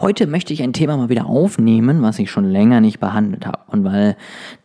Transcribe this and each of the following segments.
Heute möchte ich ein Thema mal wieder aufnehmen, was ich schon länger nicht behandelt habe. Und weil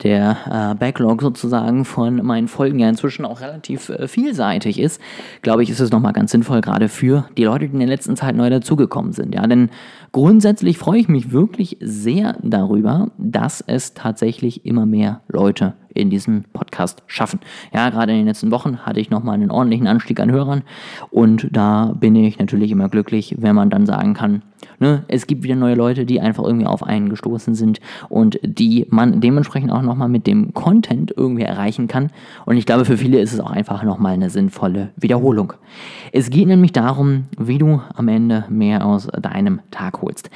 der äh, Backlog sozusagen von meinen Folgen ja inzwischen auch relativ äh, vielseitig ist, glaube ich, ist es nochmal ganz sinnvoll, gerade für die Leute, die in der letzten Zeit neu dazugekommen sind. Ja, denn grundsätzlich freue ich mich wirklich sehr darüber, dass es tatsächlich immer mehr Leute in diesem Podcast schaffen. Ja, gerade in den letzten Wochen hatte ich nochmal einen ordentlichen Anstieg an Hörern und da bin ich natürlich immer glücklich, wenn man dann sagen kann, ne, es gibt wieder neue Leute, die einfach irgendwie auf einen gestoßen sind und die man dementsprechend auch nochmal mit dem Content irgendwie erreichen kann. Und ich glaube, für viele ist es auch einfach nochmal eine sinnvolle Wiederholung. Es geht nämlich darum, wie du am Ende mehr aus deinem Tag holst.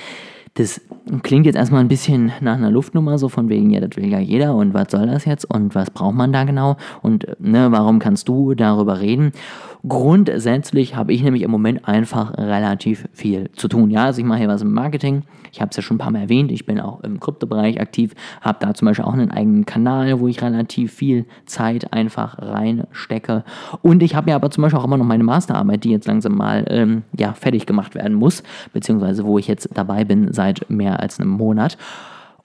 Das klingt jetzt erstmal ein bisschen nach einer Luftnummer, so von wegen, ja, das will ja jeder und was soll das jetzt und was braucht man da genau und ne, warum kannst du darüber reden? Grundsätzlich habe ich nämlich im Moment einfach relativ viel zu tun. Ja, also ich mache hier was im Marketing. Ich habe es ja schon ein paar Mal erwähnt. Ich bin auch im Kryptobereich aktiv, habe da zum Beispiel auch einen eigenen Kanal, wo ich relativ viel Zeit einfach reinstecke. Und ich habe ja aber zum Beispiel auch immer noch meine Masterarbeit, die jetzt langsam mal ähm, ja, fertig gemacht werden muss, beziehungsweise wo ich jetzt dabei bin seit mehr als einem Monat.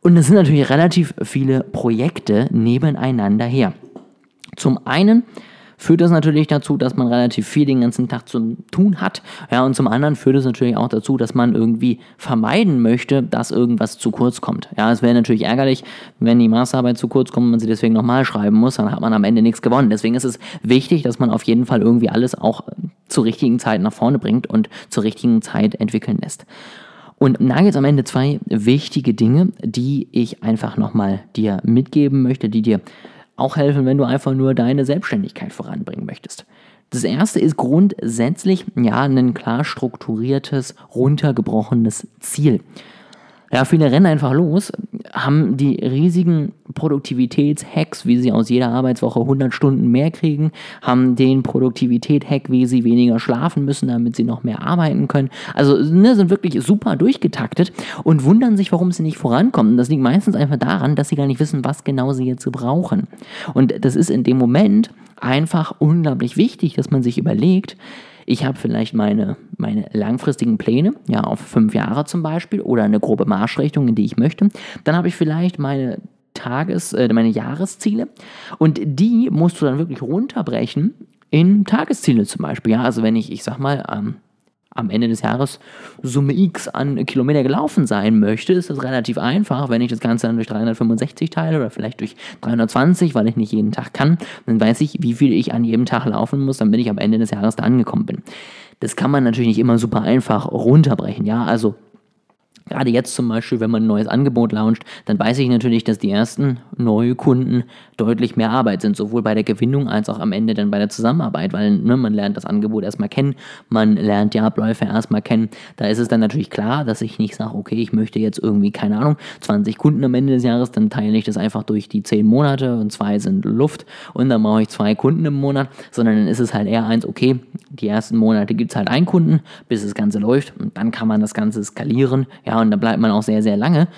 Und es sind natürlich relativ viele Projekte nebeneinander her. Zum einen führt das natürlich dazu, dass man relativ viel den ganzen Tag zu tun hat. Ja, und zum anderen führt es natürlich auch dazu, dass man irgendwie vermeiden möchte, dass irgendwas zu kurz kommt. Ja, es wäre natürlich ärgerlich, wenn die Masterarbeit zu kurz kommt und man sie deswegen nochmal schreiben muss, dann hat man am Ende nichts gewonnen. Deswegen ist es wichtig, dass man auf jeden Fall irgendwie alles auch zur richtigen Zeit nach vorne bringt und zur richtigen Zeit entwickeln lässt. Und da jetzt am Ende zwei wichtige Dinge, die ich einfach nochmal dir mitgeben möchte, die dir auch helfen, wenn du einfach nur deine Selbstständigkeit voranbringen möchtest. Das erste ist grundsätzlich ja ein klar strukturiertes, runtergebrochenes Ziel. Ja, viele rennen einfach los, haben die riesigen Produktivitätshacks, wie sie aus jeder Arbeitswoche 100 Stunden mehr kriegen, haben den Produktivität-Hack, wie sie weniger schlafen müssen, damit sie noch mehr arbeiten können. Also ne, sind wirklich super durchgetaktet und wundern sich, warum sie nicht vorankommen. Das liegt meistens einfach daran, dass sie gar nicht wissen, was genau sie jetzt brauchen. Und das ist in dem Moment einfach unglaublich wichtig, dass man sich überlegt, ich habe vielleicht meine, meine langfristigen Pläne, ja, auf fünf Jahre zum Beispiel, oder eine grobe Marschrichtung, in die ich möchte. Dann habe ich vielleicht meine Tages-, äh, meine Jahresziele und die musst du dann wirklich runterbrechen in Tagesziele zum Beispiel. Ja, also wenn ich, ich sag mal, ähm, am Ende des Jahres Summe X an Kilometer gelaufen sein möchte, ist das relativ einfach. Wenn ich das Ganze dann durch 365 teile oder vielleicht durch 320, weil ich nicht jeden Tag kann, dann weiß ich, wie viel ich an jedem Tag laufen muss, damit ich am Ende des Jahres da angekommen bin. Das kann man natürlich nicht immer super einfach runterbrechen. Ja, also Gerade jetzt zum Beispiel, wenn man ein neues Angebot launcht, dann weiß ich natürlich, dass die ersten neue Kunden deutlich mehr Arbeit sind, sowohl bei der Gewinnung als auch am Ende dann bei der Zusammenarbeit, weil ne, man lernt das Angebot erstmal kennen, man lernt die Abläufe erstmal kennen. Da ist es dann natürlich klar, dass ich nicht sage, okay, ich möchte jetzt irgendwie, keine Ahnung, 20 Kunden am Ende des Jahres, dann teile ich das einfach durch die 10 Monate und zwei sind Luft und dann brauche ich zwei Kunden im Monat, sondern dann ist es halt eher eins, okay, die ersten Monate gibt es halt einen Kunden, bis das Ganze läuft und dann kann man das Ganze skalieren, ja, und da bleibt man auch sehr, sehr lange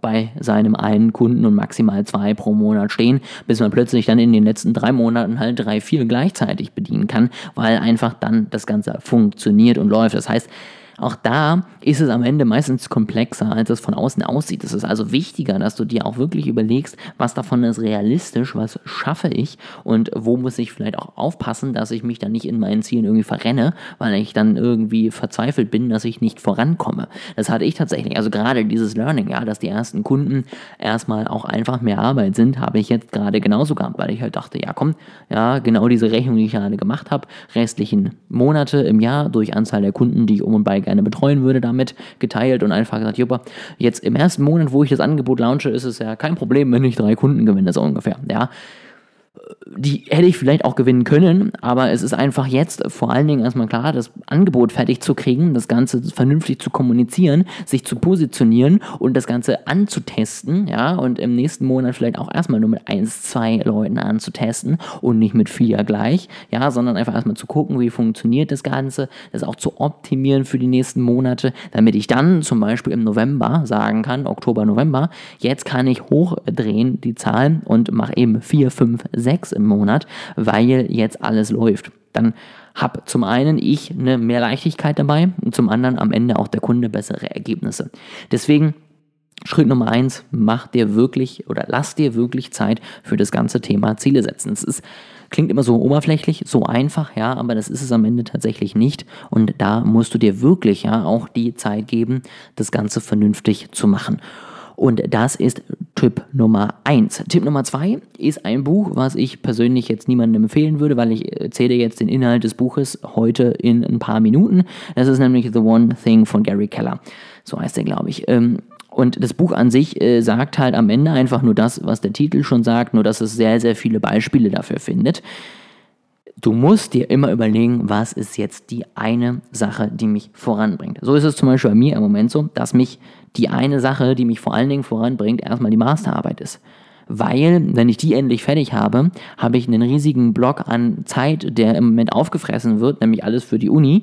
bei seinem einen Kunden und maximal zwei pro Monat stehen, bis man plötzlich dann in den letzten drei Monaten halt drei, vier gleichzeitig bedienen kann, weil einfach dann das Ganze funktioniert und läuft. Das heißt, auch da ist es am Ende meistens komplexer, als es von außen aussieht. Es ist also wichtiger, dass du dir auch wirklich überlegst, was davon ist realistisch, was schaffe ich und wo muss ich vielleicht auch aufpassen, dass ich mich dann nicht in meinen Zielen irgendwie verrenne, weil ich dann irgendwie verzweifelt bin, dass ich nicht vorankomme. Das hatte ich tatsächlich. Also gerade dieses Learning, ja, dass die ersten Kunden erstmal auch einfach mehr Arbeit sind, habe ich jetzt gerade genauso gehabt, weil ich halt dachte, ja komm, ja, genau diese Rechnung, die ich gerade gemacht habe, restlichen Monate im Jahr durch Anzahl der Kunden, die ich um und bei gerne betreuen würde, damit geteilt und einfach gesagt, Juppa, jetzt im ersten Monat, wo ich das Angebot launche, ist es ja kein Problem, wenn ich drei Kunden gewinne, so ungefähr, ja. Die hätte ich vielleicht auch gewinnen können, aber es ist einfach jetzt vor allen Dingen erstmal klar, das Angebot fertig zu kriegen, das Ganze vernünftig zu kommunizieren, sich zu positionieren und das Ganze anzutesten, ja, und im nächsten Monat vielleicht auch erstmal nur mit eins, zwei Leuten anzutesten und nicht mit vier gleich, ja, sondern einfach erstmal zu gucken, wie funktioniert das Ganze, das auch zu optimieren für die nächsten Monate, damit ich dann zum Beispiel im November sagen kann, Oktober, November, jetzt kann ich hochdrehen die Zahlen und mache eben vier, fünf, sechs im Monat, weil jetzt alles läuft. Dann habe zum einen ich eine mehr Leichtigkeit dabei und zum anderen am Ende auch der Kunde bessere Ergebnisse. Deswegen Schritt Nummer eins, mach dir wirklich oder lass dir wirklich Zeit für das ganze Thema Ziele setzen. Es ist, klingt immer so oberflächlich, so einfach, ja, aber das ist es am Ende tatsächlich nicht. Und da musst du dir wirklich ja auch die Zeit geben, das Ganze vernünftig zu machen. Und das ist Tipp Nummer 1. Tipp Nummer 2 ist ein Buch, was ich persönlich jetzt niemandem empfehlen würde, weil ich erzähle jetzt den Inhalt des Buches heute in ein paar Minuten. Das ist nämlich The One Thing von Gary Keller. So heißt er, glaube ich. Ähm, und das Buch an sich äh, sagt halt am Ende einfach nur das, was der Titel schon sagt, nur dass es sehr, sehr viele Beispiele dafür findet. Du musst dir immer überlegen, was ist jetzt die eine Sache, die mich voranbringt. So ist es zum Beispiel bei mir im Moment so, dass mich die eine Sache, die mich vor allen Dingen voranbringt, erstmal die Masterarbeit ist. Weil, wenn ich die endlich fertig habe, habe ich einen riesigen Block an Zeit, der im Moment aufgefressen wird, nämlich alles für die Uni,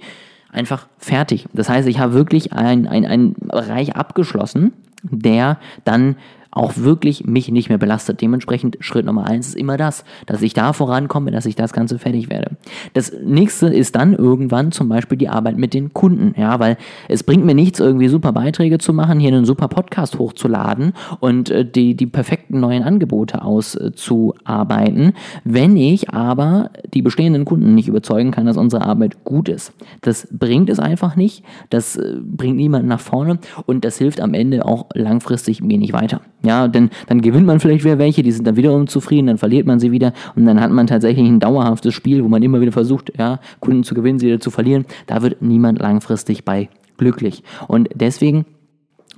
einfach fertig. Das heißt, ich habe wirklich einen Bereich abgeschlossen, der dann auch wirklich mich nicht mehr belastet. Dementsprechend Schritt Nummer eins ist immer das, dass ich da vorankomme, dass ich das Ganze fertig werde. Das nächste ist dann irgendwann zum Beispiel die Arbeit mit den Kunden, ja, weil es bringt mir nichts, irgendwie super Beiträge zu machen, hier einen super Podcast hochzuladen und äh, die, die perfekten neuen Angebote auszuarbeiten, wenn ich aber die bestehenden Kunden nicht überzeugen kann, dass unsere Arbeit gut ist. Das bringt es einfach nicht, das äh, bringt niemanden nach vorne und das hilft am Ende auch langfristig mir nicht weiter. Ja, denn dann gewinnt man vielleicht wieder welche, die sind dann wiederum zufrieden, dann verliert man sie wieder und dann hat man tatsächlich ein dauerhaftes Spiel, wo man immer wieder versucht, ja, Kunden zu gewinnen, sie wieder zu verlieren. Da wird niemand langfristig bei glücklich. Und deswegen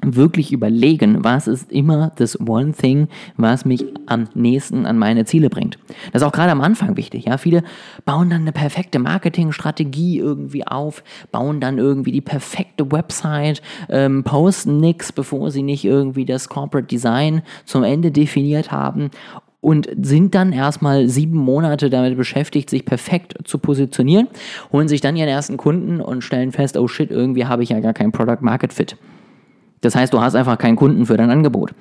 wirklich überlegen, was ist immer das One Thing, was mich am nächsten an meine Ziele bringt. Das ist auch gerade am Anfang wichtig. Ja, viele bauen dann eine perfekte Marketingstrategie irgendwie auf, bauen dann irgendwie die perfekte Website, ähm, posten nichts, bevor sie nicht irgendwie das Corporate Design zum Ende definiert haben und sind dann erstmal sieben Monate damit beschäftigt, sich perfekt zu positionieren, holen sich dann ihren ersten Kunden und stellen fest, oh shit, irgendwie habe ich ja gar kein Product Market Fit. Das heißt, du hast einfach keinen Kunden für dein Angebot.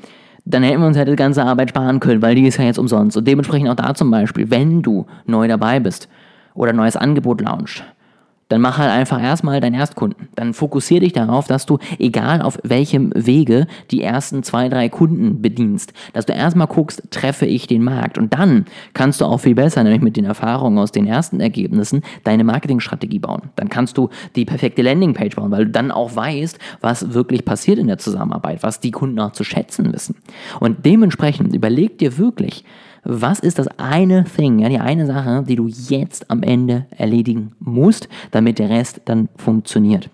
Dann hätten wir uns halt die ganze Arbeit sparen können, weil die ist ja jetzt umsonst. Und dementsprechend auch da zum Beispiel, wenn du neu dabei bist oder ein neues Angebot launcht, dann mach halt einfach erstmal deinen Erstkunden. Dann fokussier dich darauf, dass du, egal auf welchem Wege, die ersten zwei, drei Kunden bedienst. Dass du erstmal guckst, treffe ich den Markt. Und dann kannst du auch viel besser, nämlich mit den Erfahrungen aus den ersten Ergebnissen, deine Marketingstrategie bauen. Dann kannst du die perfekte Landingpage bauen, weil du dann auch weißt, was wirklich passiert in der Zusammenarbeit, was die Kunden auch zu schätzen wissen. Und dementsprechend überleg dir wirklich, was ist das eine Thing, ja, die eine Sache, die du jetzt am Ende erledigen musst, damit der Rest dann funktioniert.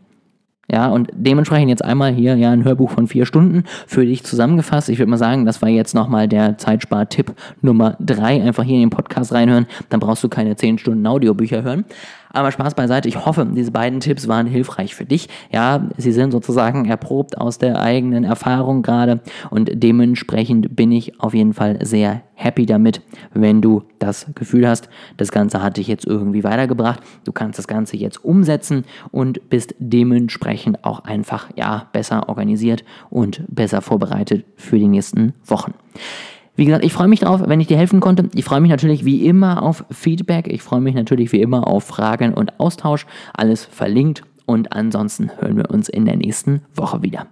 Ja, und dementsprechend jetzt einmal hier ja ein Hörbuch von vier Stunden für dich zusammengefasst. Ich würde mal sagen, das war jetzt nochmal der Zeitspar-Tipp Nummer drei. Einfach hier in den Podcast reinhören, dann brauchst du keine zehn Stunden Audiobücher hören. Aber Spaß beiseite. Ich hoffe, diese beiden Tipps waren hilfreich für dich. Ja, sie sind sozusagen erprobt aus der eigenen Erfahrung gerade und dementsprechend bin ich auf jeden Fall sehr happy damit, wenn du das Gefühl hast, das Ganze hat dich jetzt irgendwie weitergebracht. Du kannst das Ganze jetzt umsetzen und bist dementsprechend auch einfach ja besser organisiert und besser vorbereitet für die nächsten Wochen. Wie gesagt, ich freue mich drauf, wenn ich dir helfen konnte. Ich freue mich natürlich wie immer auf Feedback. Ich freue mich natürlich wie immer auf Fragen und Austausch. Alles verlinkt. Und ansonsten hören wir uns in der nächsten Woche wieder.